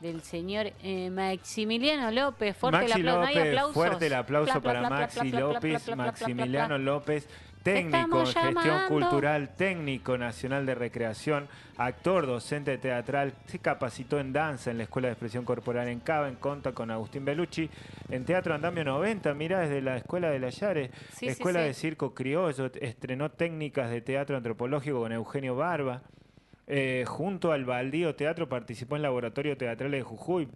del señor eh, Maximiliano López. Fuerte Maxi el aplauso. ¿No hay López, fuerte el aplauso Pla, pla, para pla, Maxi pla, López, Maximiliano. López, técnico en gestión llamando. cultural, técnico nacional de recreación, actor, docente teatral, se capacitó en danza en la Escuela de Expresión Corporal en Cava, en Conta con Agustín Bellucci, en Teatro Andamio 90, mirá, desde la Escuela de la Yare, Sí, sí, Escuela sí. de Circo Criollo, estrenó técnicas de teatro antropológico con Eugenio Barba. Eh, junto al Baldío Teatro participó en laboratorio teatral de Jujuy,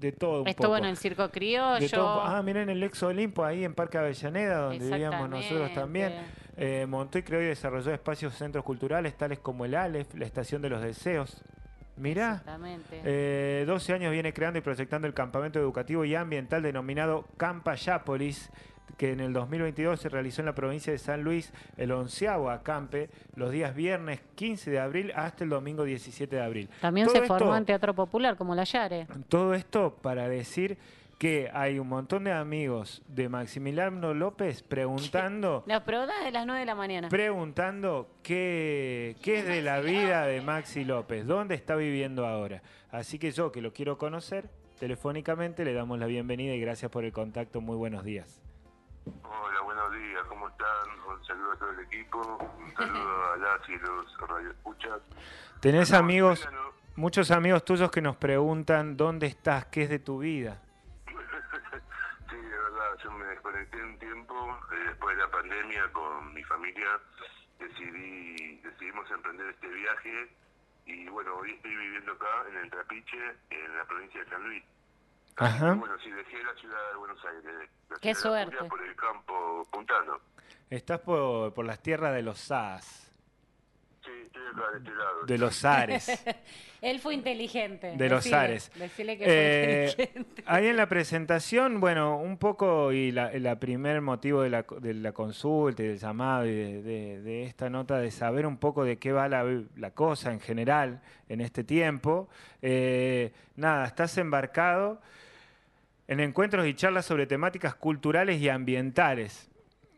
de todo un Estuvo poco. en el Circo De Criollo. todo- ah, mirá en el Ex Olimpo, ahí en Parque Avellaneda, donde vivíamos nosotros también. Eh, montó y creó y desarrolló espacios centros culturales tales como el Aleph, la Estación de los Deseos. Mirá, Exactamente. eh, 12 años viene creando y proyectando el campamento educativo y ambiental denominado Campayápolis, que en el 2022 se realizó en la provincia de San Luis, el onceavo acampe, los días viernes 15 de abril hasta el domingo 17 de abril. También Todo se esto- formó en Teatro Popular, como la Yare. todo esto para decir que hay un montón de amigos de Maximiliano López preguntando, Las preguntas de las 9 de la mañana. preguntando qué, qué es de la vida de Maxi López, dónde está viviendo ahora. Así que yo, que lo quiero conocer, telefónicamente le damos la bienvenida y gracias por el contacto. Muy buenos días. Hola, buenos días, ¿cómo están? Un saludo a todo el equipo, un saludo a las y los radioescuchas. ¿Tenés amigos, muchos amigos tuyos que nos preguntan dónde estás, qué es de tu vida? Sí, de verdad, yo me desconecté un tiempo, eh, después de la pandemia con mi familia, decidí, decidimos emprender este viaje y bueno, hoy estoy viviendo acá en el Trapiche, en la provincia de San Luis. Ajá. Bueno, sí, dejé la ciudad de Buenos Aires, la Qué ciudad de la suerte. Por el campo puntano. Estás por, por las tierras de los SAS, Sí, estoy acá de este lado. de los Ares. Él fue inteligente. De los Decile, Ares. Decile que fue Eh, inteligente. ahí en la presentación, bueno, un poco y la, la primer motivo de la, de la consulta y del llamado y de, de- de esta nota de saber un poco de qué va la, la cosa en general en este tiempo. Eh, nada, estás embarcado en encuentros y charlas sobre temáticas culturales y ambientales.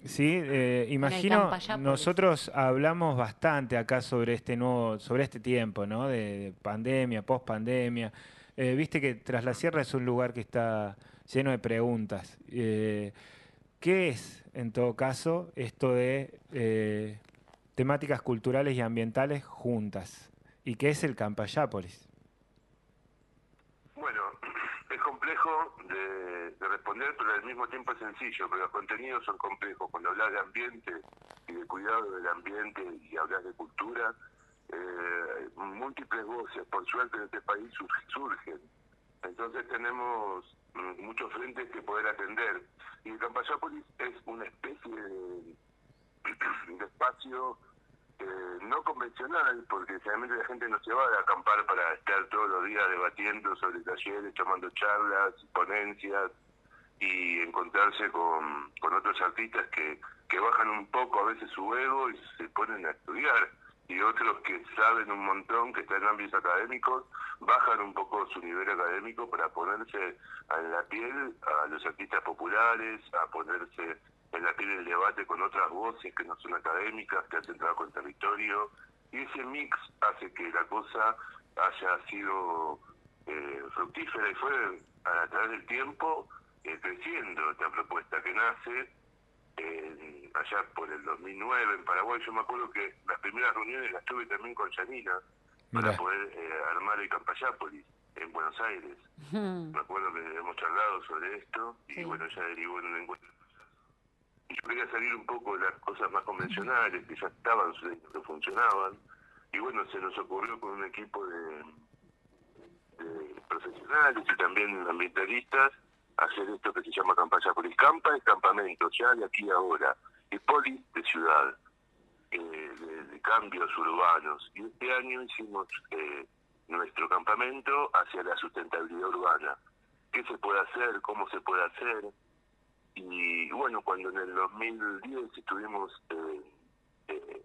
Sí, Eh, imagino, nosotros hablamos bastante acá sobre este nuevo, sobre este tiempo, ¿no? De, de pandemia, post pandemia. Viste que Tras la Sierra es un lugar que está lleno de preguntas. Eh, ¿Qué es, en todo caso, esto de eh, temáticas culturales y ambientales juntas? ¿Y qué es el Campayápolis? Es complejo de, de responder, pero al mismo tiempo es sencillo, porque los contenidos son complejos. Cuando hablas de ambiente y de cuidado del ambiente y hablas de cultura, eh, múltiples voces, por suerte en este país, sur- surgen. Entonces tenemos mm, muchos frentes que poder atender. Y el Campayápolis es una especie de espacio eh, no convencional, porque generalmente la gente no se va a acampar para estar todos los días debatiendo sobre talleres, tomando charlas, ponencias y encontrarse con, con otros artistas que, que bajan un poco a veces su ego y se ponen a estudiar. Y otros que saben un montón, que están en ámbitos académicos, bajan un poco su nivel académico para ponerse en la piel a los artistas populares, a ponerse en la piel del debate con otras voces que no son académicas, que hacen trabajo en territorio. Y ese mix hace que la cosa haya sido eh, fructífera y fue a través del tiempo eh, creciendo esta propuesta que nace eh, allá por el 2009 en Paraguay. Yo me acuerdo que las primeras reuniones las tuve también con Yanina para poder eh, armar el Campayápolis en Buenos Aires. Me acuerdo que hemos charlado sobre esto y Sí. bueno, ya derivó en un encuentro. Yo quería salir un poco de las cosas más convencionales que ya estaban que funcionaban. Y bueno, se nos ocurrió con un equipo de, de profesionales y también ambientalistas hacer esto que se llama Campayápolis. Campa es campamento, ya de aquí a ahora. Y polis de ciudad, eh, de, de cambios urbanos. Y este año hicimos eh, nuestro campamento hacia la sustentabilidad urbana. ¿Qué se puede hacer? ¿Cómo se puede hacer? Y bueno, cuando en el 2010 estuvimos eh, eh,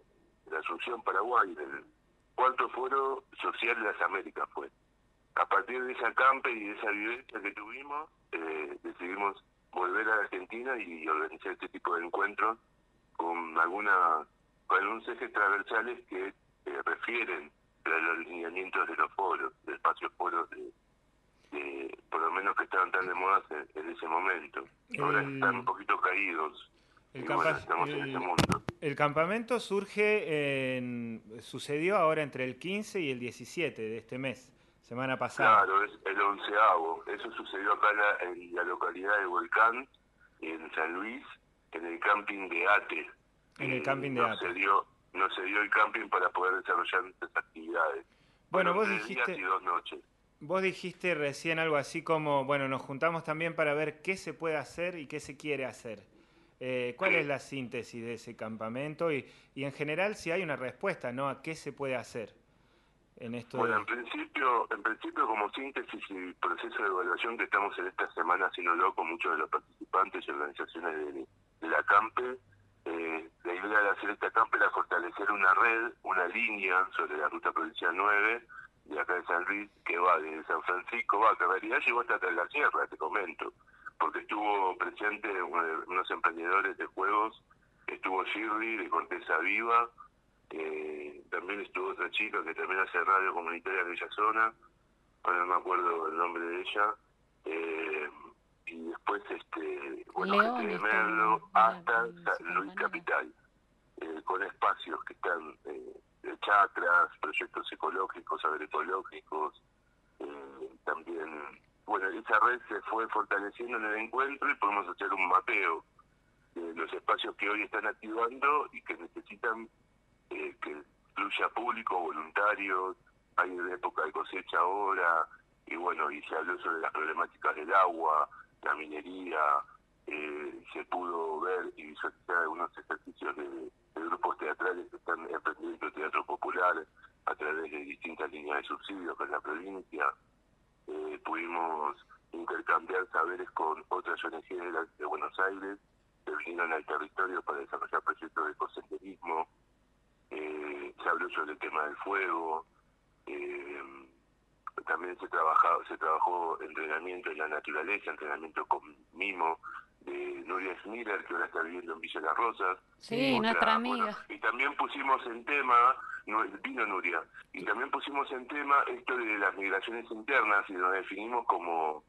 Asunción, Paraguay, en el cuarto foro social de las Américas fue. A partir de esa campe y de esa vivencia que tuvimos, eh, decidimos volver a la Argentina y organizar este tipo de encuentros con alguna con algunos ejes transversales que eh, refieren a los lineamientos de los foros, de espacios foros de, de tan de moda en, en ese momento. Ahora El- están un poquito caídos. El, y bueno, campa- estamos en el- ese mundo. el campamento surge en, sucedió ahora entre el 15 y el 17 de este mes, semana pasada. Claro, es el onceavo. Eso sucedió acá en la, en la localidad de Volcán, en San Luis, en el camping de Ate. En el Y camping de no Ate. Se dio, no se dio el camping para poder desarrollar estas actividades. Bueno, vos dijiste- días y dos noches. Vos dijiste recién algo así como, bueno, nos juntamos también para ver qué se puede hacer y qué se quiere hacer. Eh, ¿Cuál es la síntesis de ese campamento? Y, y en general si hay una respuesta, ¿no? ¿A qué se puede hacer en esto? Bueno, de- en principio, en principio como síntesis y proceso de evaluación que estamos en esta semana haciéndolo con muchos de los participantes y organizaciones de, de la CAMPE, eh, la idea de hacer esta CAMPE era fortalecer una red, una línea sobre la ruta provincial 9 de acá de San Luis que va desde San Francisco, va, que en realidad llegó hasta la sierra, te comento, porque estuvo presente uno- unos emprendedores de juegos, estuvo Shirley de Corteza Viva, eh, también estuvo otra chica que también hace radio comunitaria en esa zona, ahora no me acuerdo el nombre de ella, eh, y después este bueno León gente de Merlo hasta San Luis. Capital, eh, con espacios que están de chacras, proyectos ecológicos, agroecológicos, eh, también, bueno, esa red se fue fortaleciendo en el encuentro y podemos hacer un mapeo de los espacios que hoy están activando y que necesitan eh, que fluya público, voluntarios, hay una época de cosecha ahora, y bueno, y se habló sobre las problemáticas del agua, la minería, eh, se pudo ver y visualizar algunos ejercicios de grupos teatrales que están emprendiendo teatro popular a través de distintas líneas de subsidios en la provincia. Eh, pudimos intercambiar saberes con otras ONG de, de Buenos Aires que vinieron al territorio para desarrollar proyectos de ecosenderismo. Eh, se habló sobre el tema del fuego. Eh, también se trabajó, se trabajó entrenamiento en la naturaleza, entrenamiento con mimo de Nuria Smiller, que ahora está viviendo en Villa Las Rosas. Sí, Otra, nuestra bueno, amiga. y también pusimos en tema, no, vino Nuria, y también pusimos en tema esto de las migraciones internas y nos definimos como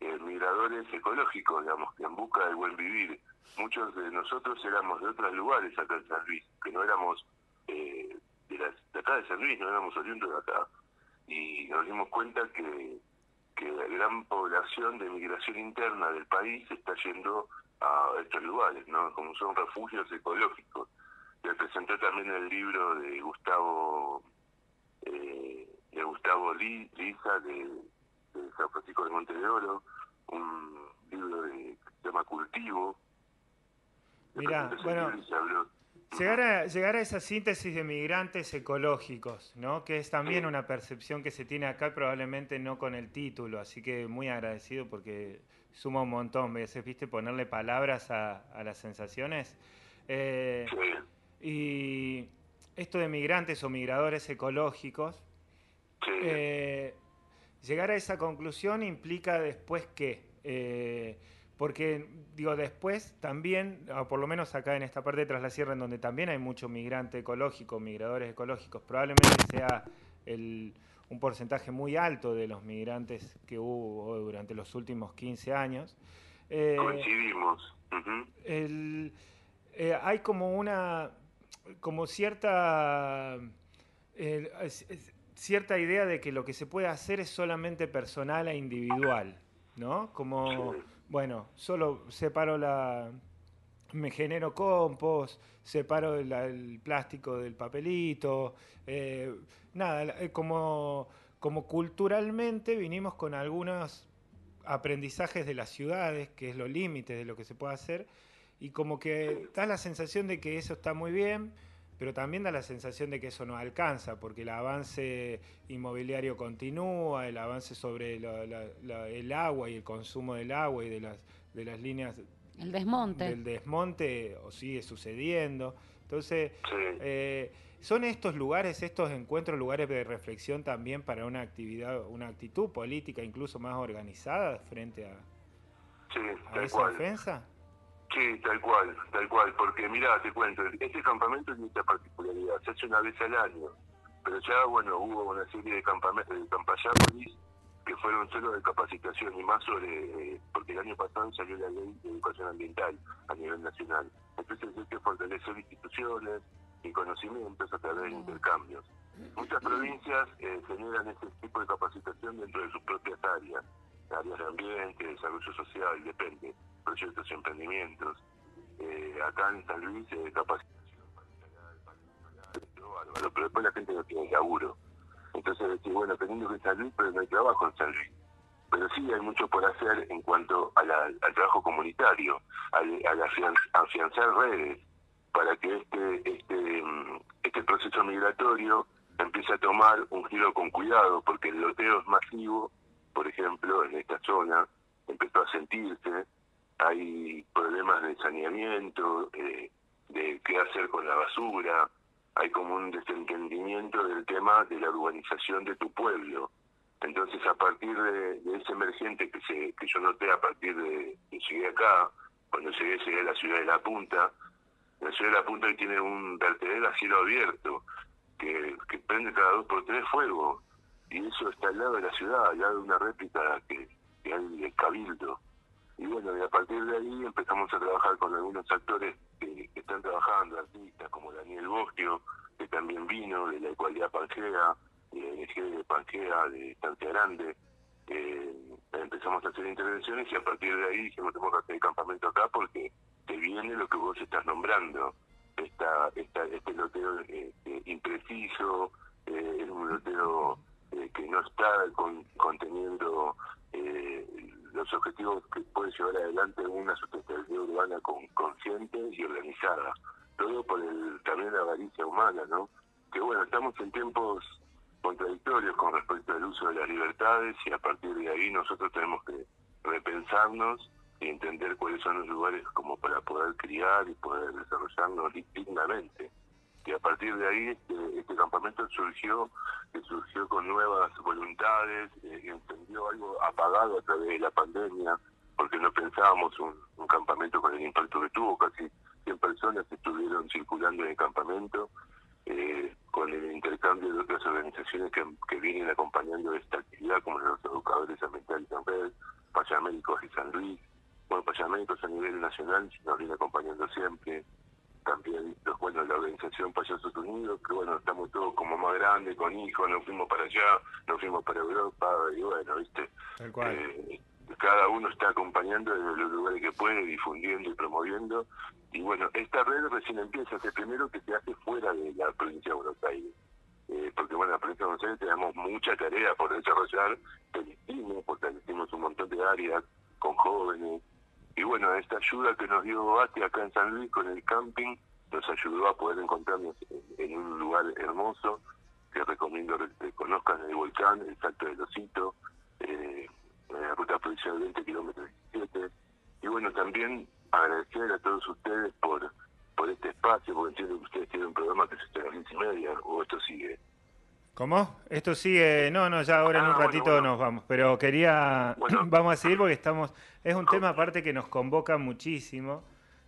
eh, migradores ecológicos, digamos, que en busca del buen vivir. Muchos de nosotros éramos de otros lugares acá en San Luis, que no éramos eh, de, las- de acá de San Luis, no éramos oriundos de acá. Y nos dimos cuenta que, que la gran población de migración interna del país está yendo a estos lugares, ¿no? Como son refugios ecológicos. Le presentó también el libro de Gustavo eh, de Gustavo Li- Liza de, de San Francisco de Monte de Oro, un libro de, que se llama Cultivo. Mirá, bueno, se habló- Llegar a, llegar a esa síntesis de migrantes ecológicos, ¿no? que es también una percepción que se tiene acá, probablemente no con el título, así que muy agradecido porque suma un montón, a veces, viste, ponerle palabras a, a las sensaciones. Eh, y esto de migrantes o migradores ecológicos, eh, llegar a esa conclusión implica después qué. Eh, porque, digo, después también, o por lo menos acá en esta parte de Tras la Sierra, en donde también hay mucho migrante ecológico, migradores ecológicos, probablemente sea el- un porcentaje muy alto de los migrantes que hubo durante los últimos 15 años. Eh, Coincidimos. El- eh, hay como una, como cierta, eh, cierta idea de que lo que se puede hacer es solamente personal e individual, ¿no? Como, Sí. Bueno, solo separo la, me genero compost, separo el, plástico del papelito, eh, nada, eh, como, como culturalmente vinimos con algunos aprendizajes de las ciudades, que es lo límite de lo que se puede hacer, y como que da la sensación de que eso está muy bien, pero también da la sensación de que eso no alcanza, porque el avance inmobiliario continúa, el avance sobre la- la- la- el agua y el consumo del agua y de las, de las líneas El desmonte. del desmonte o sigue sucediendo. Entonces, eh, son estos lugares, estos encuentros, lugares de reflexión también para una actividad, una actitud política incluso más organizada frente a, Sí, a tal esa cual. ofensa. Sí, tal cual, tal cual, porque mira, te cuento, este campamento tiene esta particularidad, se hace una vez al año, pero ya, bueno, hubo una serie de campamentos, de campayápolis que fueron solo de capacitación y más sobre, porque el año pasado salió la ley de educación ambiental a nivel nacional. Entonces hay que fortalecer instituciones y conocimientos a través de intercambios. Muchas provincias eh, generan ese tipo de capacitación dentro de sus propias áreas, áreas de ambiente, desarrollo social, depende, proyectos y emprendimientos. Eh, acá en San Luis, eh, capacitación pero después la gente no tiene laburo. Entonces, decir, bueno, teniendo que San Luis, pero no hay trabajo en San Luis. Pero sí hay mucho por hacer en cuanto a al trabajo comunitario, al, a afianzar redes, para que este, este, mm, este proceso migratorio empiece a tomar un giro con cuidado, porque el loteo es masivo, por ejemplo, en esta zona empezó a sentirse, hay problemas de saneamiento, eh, de qué hacer con la basura, hay como un desentendimiento del tema de la urbanización de tu pueblo. Entonces, a partir de, ese emergente que, se, que yo noté a partir de que llegué acá, cuando llegué, llegué a la ciudad de La Punta, la ciudad de La Punta tiene un vertedero a cielo abierto, que, que prende cada dos por tres fuego, y eso está al lado de la ciudad, al lado de una réplica que, que hay del Cabildo. Y bueno, y a partir de ahí empezamos a trabajar con algunos actores que, están trabajando, artistas como Daniel Bosquio, que también vino de la Ecualidad Pangea, de NG de Pangea, de Estancia Grande. Eh, empezamos a hacer intervenciones y a partir de ahí dijimos tenemos que hacer el campamento acá porque te viene lo que vos estás nombrando. Esta, esta, este loteo eh, eh, impreciso, es un loteo que no está con, conteniendo los objetivos que puede llevar adelante una sustentabilidad urbana con, consciente y organizada. Todo por el, también la avaricia humana, ¿no? Que bueno, estamos en tiempos contradictorios con respecto al uso de las libertades y a partir de ahí nosotros tenemos que repensarnos y entender cuáles son los lugares como para poder criar y poder desarrollarnos dignamente y a partir de ahí este, este campamento surgió surgió con nuevas voluntades, eh, entendió algo apagado a través de la pandemia, porque no pensábamos un, campamento con el impacto que tuvo, casi 100 personas estuvieron circulando en el campamento, eh, con el intercambio de otras organizaciones que, que, vienen acompañando esta actividad, como los educadores ambientales en red, Payamédicos y San Luis, bueno, Payamédicos a nivel nacional nos viene acompañando siempre, también bueno la organización Payasos Unidos que bueno estamos todos como más grandes con hijos nos fuimos para allá nos fuimos para Europa y bueno viste eh, cada uno está acompañando desde los lugares que puede difundiendo y promoviendo y bueno esta red recién empieza es primero que se hace fuera de la provincia de Buenos Aires eh, porque bueno, en la provincia de Buenos Aires tenemos mucha tarea por desarrollar, porque hicimos un montón de áreas con jóvenes, y bueno, esta ayuda que nos dio Bati acá en San Luis con el camping nos ayudó a poder encontrarnos en, un lugar hermoso que recomiendo que conozcan el volcán, el Salto del Osito, eh, la ruta provincial 20 kilómetros 17. Y bueno, también agradecer a todos ustedes por por este espacio, porque entiendo que ustedes tienen un programa que se está a las 10 y media, o esto sigue. ¿Cómo? Esto sigue, no, no, ya ahora en un ah, ratito nos vamos, pero quería, vamos a seguir porque estamos, es un tema aparte que nos convoca muchísimo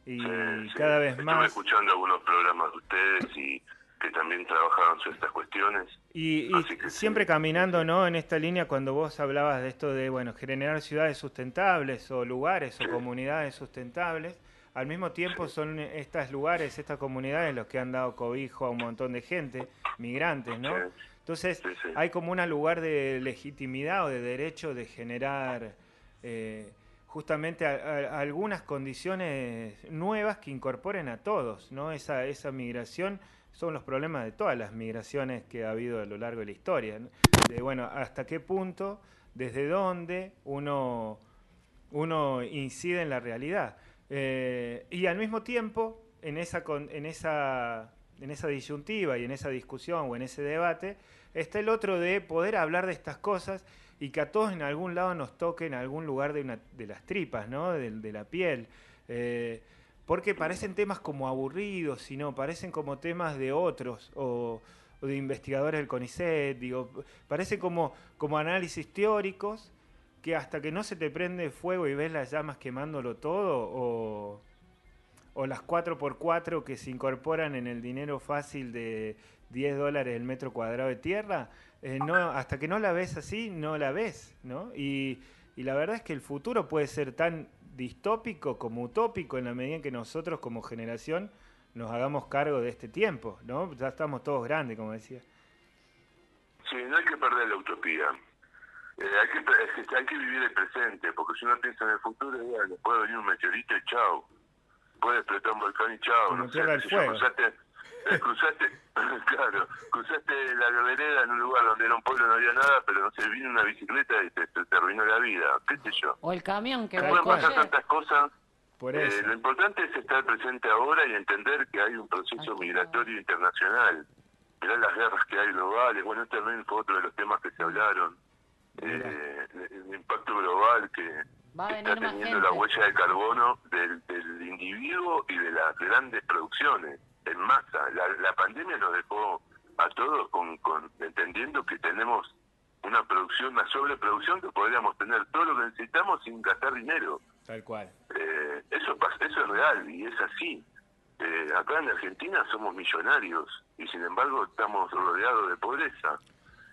y cada vez más... Estuve escuchando algunos programas de ustedes y que también trabajaban sobre estas cuestiones. Y, siempre caminando, ¿no? En esta línea cuando vos hablabas de esto de, bueno, generar ciudades sustentables o lugares o comunidades sustentables, al mismo tiempo son estos lugares, estas comunidades los que han dado cobijo a un montón de gente, migrantes, ¿no? Entonces hay como un lugar de legitimidad o de derecho de generar eh, justamente algunas condiciones nuevas que incorporen a todos, ¿no? Esa, esa migración son los problemas de todas las migraciones que ha habido a lo largo de la historia. De bueno, hasta qué punto, desde dónde uno, uno incide en la realidad. Eh, y al mismo tiempo, en esa, en esa en esa disyuntiva y en esa discusión o en ese debate, está el otro de poder hablar de estas cosas y que a todos en algún lado nos toque en algún lugar de, una, de las tripas, ¿no? de, la piel. Eh, porque parecen temas como aburridos, sino parecen como temas de otros o, de investigadores del CONICET, digo, parecen como, como análisis teóricos que hasta que no se te prende fuego y ves las llamas quemándolo todo o o las 4x4 que se incorporan en el dinero fácil de, 10 dólares el metro cuadrado de tierra, eh, no, hasta que no la ves así, no la ves, ¿no? Y, y la verdad es que el futuro puede ser tan distópico como utópico en la medida en que nosotros como generación nos hagamos cargo de este tiempo, ¿no? Ya estamos todos grandes, como decía. Sí, no hay que perder la utopía. Eh, hay, que, hay que vivir el presente, porque si uno piensa en el futuro, bueno, puede venir un meteorito y chao. Puede explotar un volcán y chao. Como no sé, si yo Fuego. Cruzaste, claro, cruzaste la vereda en un lugar donde era un pueblo no había nada, pero no sé, vino una bicicleta y te, te, te arruinó la vida, qué sé yo. O el camión que Pueden pasar ayer. tantas cosas. Por Eh, lo importante es estar presente ahora y entender que hay un proceso Ay, migratorio internacional. Mirá las guerras que hay globales. Bueno, este también fue otro de los temas que se hablaron. Eh, el impacto global que está teniendo gente. la huella de carbono del, del individuo y de las grandes producciones en masa. La, la pandemia nos dejó a todos con, con entendiendo que tenemos una producción, una sobreproducción que podríamos tener todo lo que necesitamos sin gastar dinero. Tal cual. Eh, eso, eso es real y es así. Eh, acá en Argentina somos millonarios y sin embargo estamos rodeados de pobreza.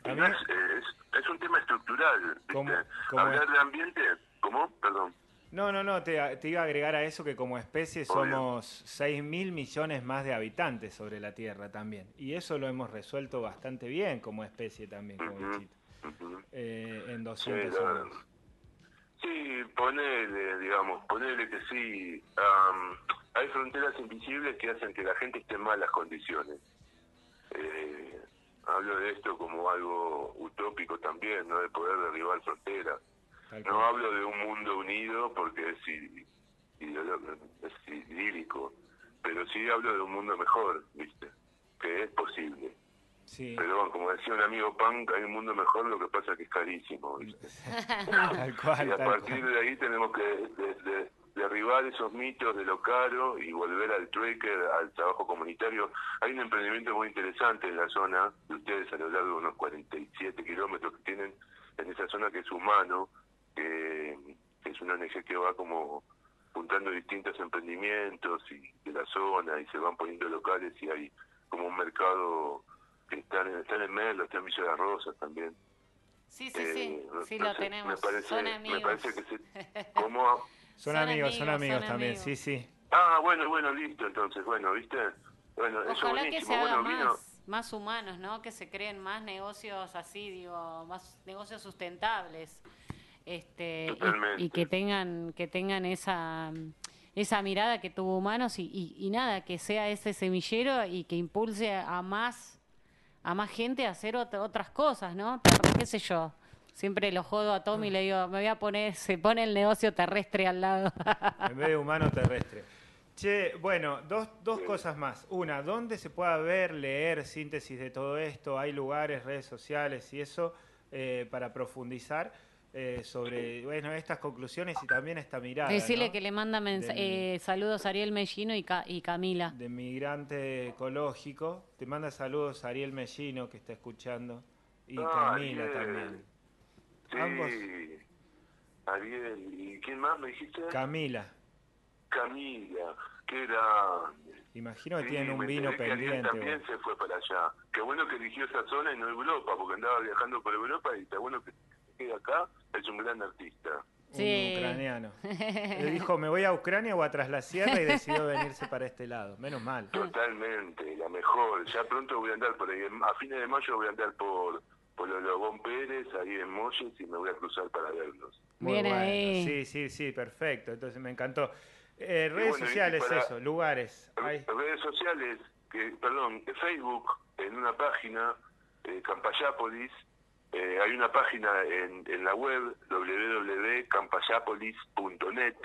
Y es, eh, es, es un tema estructural. ¿viste? ¿Cómo- cómo Hablar es? de ambiente, ¿cómo? Perdón. No, no, no, te, te iba a agregar a eso que como especie somos 6 mil millones más de habitantes sobre la Tierra también. Y eso lo hemos resuelto bastante bien como especie también, como. Ujú. Eh, en Sí, 200 la- años. sí, ponele, digamos, ponele que sí. am, hay fronteras invisibles que hacen que la gente esté en malas condiciones. Eh, hablo de esto como algo utópico también, ¿no? De poder derribar fronteras. No hablo de un mundo unido porque es, es idílico, pero sí hablo de un mundo mejor, ¿viste? Que es posible. Sí, Pero bueno, como decía un amigo punk, hay un mundo mejor, lo que pasa es que es carísimo, ¿viste? tal cual, Y a tal partir cual. de ahí tenemos que de- de- derribar esos mitos de lo caro y volver al trueque, al trabajo comunitario. Hay un emprendimiento muy interesante en la zona de ustedes a lo largo de unos 47 kilómetros que tienen en esa zona que es humano, es una ONG que va como juntando distintos emprendimientos y de la zona y se van poniendo locales y hay como un mercado que están en, están en Merlo, está en Villa de las Rosas también. Sí, sí, sí. Eh, no- Sí no lo sé, tenemos. Me parece, Son me amigos. parece que se, ¿cómo? Son, Son amigos, son amigos, son también, amigos. sí, sí. Ah, bueno, bueno, listo, entonces, bueno, ¿viste? Bueno, eso Ojalá que buenísimo. se haga bueno, vino, más humanos, ¿no? Que se creen más negocios así, digo, más negocios sustentables. Este, y- que tengan que tengan esa esa mirada que tuvo humanos y, y, y nada, que sea ese semillero y que impulse a más a más gente a hacer ot- otras cosas, ¿no? ¿Qué sé yo? Siempre lo jodo a Tommy y le digo, me voy a poner, se pone el negocio terrestre al lado. En vez de humano terrestre. Che, bueno, dos, dos cosas más. Una, ¿dónde se pueda ver, leer síntesis de todo esto? ¿Hay lugares, redes sociales y eso eh, para profundizar eh, sobre bueno, estas conclusiones y también esta mirada? Decirle ¿no? que le manda eh, saludos a Ariel Mellino y, Ca- y Camila. de migrante ecológico. Te manda saludos Ariel Mellino, que está escuchando, y Ah, Camila Ariel. también. sí, ambos. Ariel, ¿y quién más me dijiste? Camila, Camila, qué grande. imagino que Sí, tienen un vino que pendiente. también vos. se fue para allá. Qué bueno que eligió esa zona y no Europa, porque andaba viajando por Europa y está bueno que se quede acá. Es un gran artista. Sí. Un ucraniano. Le dijo, me voy a Ucrania o a Tras la Sierra y decidió venirse para este lado. Menos mal. Totalmente, la mejor. Ya pronto voy a andar por ahí. A fines de mayo voy a andar por, por los Lobón Pérez, ahí en Molles, y me voy a cruzar para verlos. Muy Bien bueno. ahí. Sí, sí, sí, perfecto. Entonces me encantó. Eh, redes bueno, sociales, para- eso, lugares. Hay. Redes sociales, que, perdón, Facebook, en una página, eh, Campayápolis, eh, hay una página en, en la web www.campayapolis.net.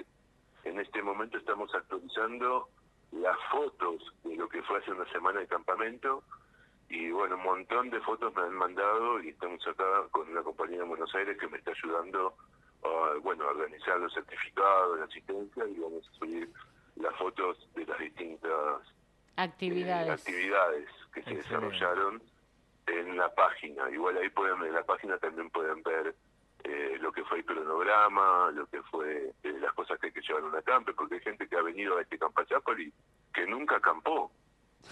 En este momento estamos actualizando las fotos de lo que fue hace una semana de campamento y bueno, un montón de fotos me han mandado y estamos acá con una compañía en Buenos Aires que me está ayudando a, bueno, a organizar los certificados, la asistencia y vamos a subir las fotos de las distintas eh, Actividades. actividades que se desarrollaron en la página. Igual ahí pueden en la página también pueden ver eh, lo que fue el cronograma, lo que fue eh, las cosas que hay que llevar a un acampe, porque hay gente que ha venido a este Campachapoli que nunca acampó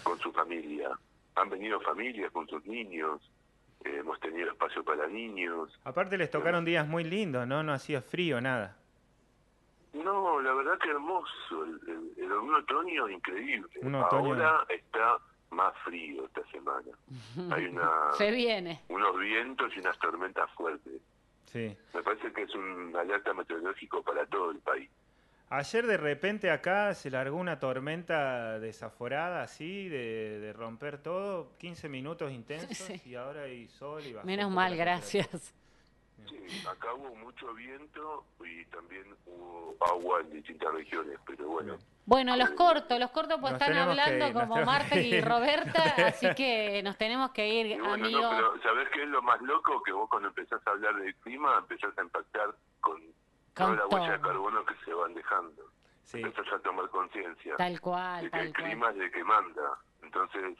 con su familia. han venido familias con sus niños, eh, hemos tenido espacio para niños. Aparte les tocaron días muy lindos, ¿no? No hacía frío, nada. No, la verdad que hermoso, el, el- el- un otoño increíble. Un otoño- Ahora está más frío esta semana. Hay una, Se viene. unos vientos y unas tormentas fuertes. Sí. Me parece que es un alerta meteorológico para todo el país. Ayer de repente acá se largó una tormenta desaforada, así, de, de romper todo, 15 minutos intensos, Sí. y ahora hay sol y bajó Menos mal, gracias. Sí, acá hubo mucho viento y también hubo agua en distintas regiones, pero bueno. Bueno, los cortos, los cortos pues Nos están hablando ir, como Marta y. Roberta, así que nos tenemos que ir, Y bueno, amigo. no, pero ¿sabés qué es lo más loco? Que vos cuando empezás a hablar del clima empezás a impactar con, toda Con la huella de carbono que se van dejando. Sí. Empezás a tomar conciencia Tal cual, de que el cual. clima es el que manda. Entonces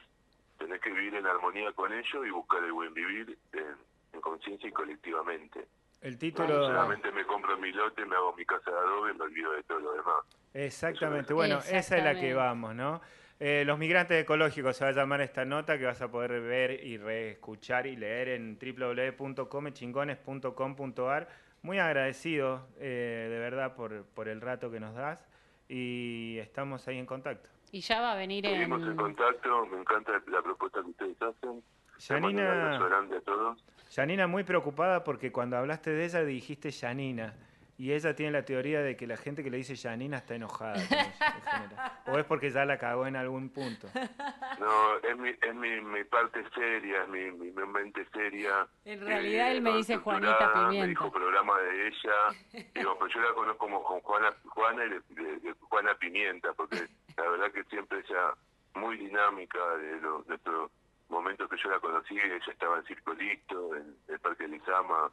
tenés que vivir en armonía con ello y buscar el buen vivir en, en conciencia y colectivamente. El No título... solamente me compro mi lote, me hago mi casa de adobe y me olvido de todo lo demás. Exactamente, bueno, esa es la que vamos, ¿no? Eh, los migrantes ecológicos se va a llamar esta nota que vas a poder ver y reescuchar y leer en www.comechingones.com.ar. Muy agradecido, eh, de verdad, por, por el rato que nos das y estamos ahí en contacto. Y ya va a venir Seguimos en en... contacto, me encanta la propuesta que ustedes hacen. Mando un Janina- abrazo grande a todos. Janina muy preocupada porque cuando hablaste de ella dijiste Janina. Y ella tiene la teoría de que la gente que le dice Janina está enojada. con o es porque ya la cagó en algún punto. No, es mi, es mi, mi parte seria, es mi, mi, mi mente seria. En realidad él me no dice Juanita Me Pimienta. dijo programa de ella. Digo, pero yo la conozco como con Juana, Juana y de, de- de Juana Pimienta, porque la verdad que siempre ella muy dinámica de los de estos momentos que yo la conocí, ella estaba en Circo Listo, en el Parque Lizama,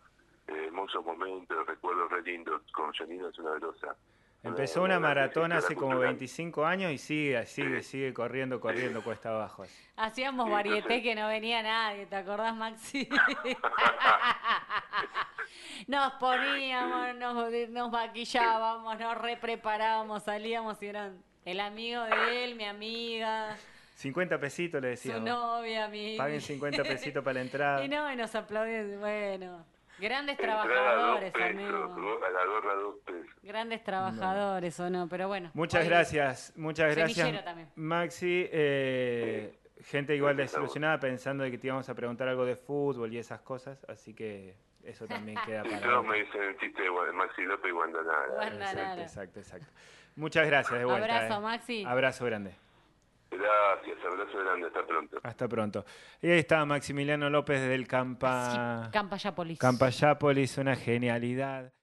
eh, hermosos momentos, recuerdos re lindos, con Janina es una grosa. Empezó una maratón hace como cultural. 25 años y sigue, sigue, sigue corriendo, corriendo cuesta abajo. Hacíamos varieté que no venía nadie, ¿te acordás, Maxi? nos poníamos, nos, nos maquillábamos, nos repreparábamos, salíamos y eran el amigo de él, mi amiga, 50 pesitos le su decíamos. novia, mi... Paguen 50 pesitos para la entrada. Y no, y nos aplaudían, bueno, grandes trabajadores, pesos, amigo. go- a la gorra dos pesos. Grandes trabajadores o no, pero bueno. Muchas gracias, muchas gracias. también. Maxi, eh, gente igual Gracias a desilusionada pensando de que te íbamos a preguntar algo de fútbol y esas cosas, así que eso también queda Y para todos me dicen el chiste de Maxi López y Guandanara. Guandanara. Exacto, exacto, exacto. Muchas gracias de vuelta. Abrazo, eh. Maxi. Abrazo grande. Gracias, abrazo grande, hasta pronto. Hasta pronto. Y ahí está Maximiliano López del Campa... Campayápolis. Campayápolis, una genialidad.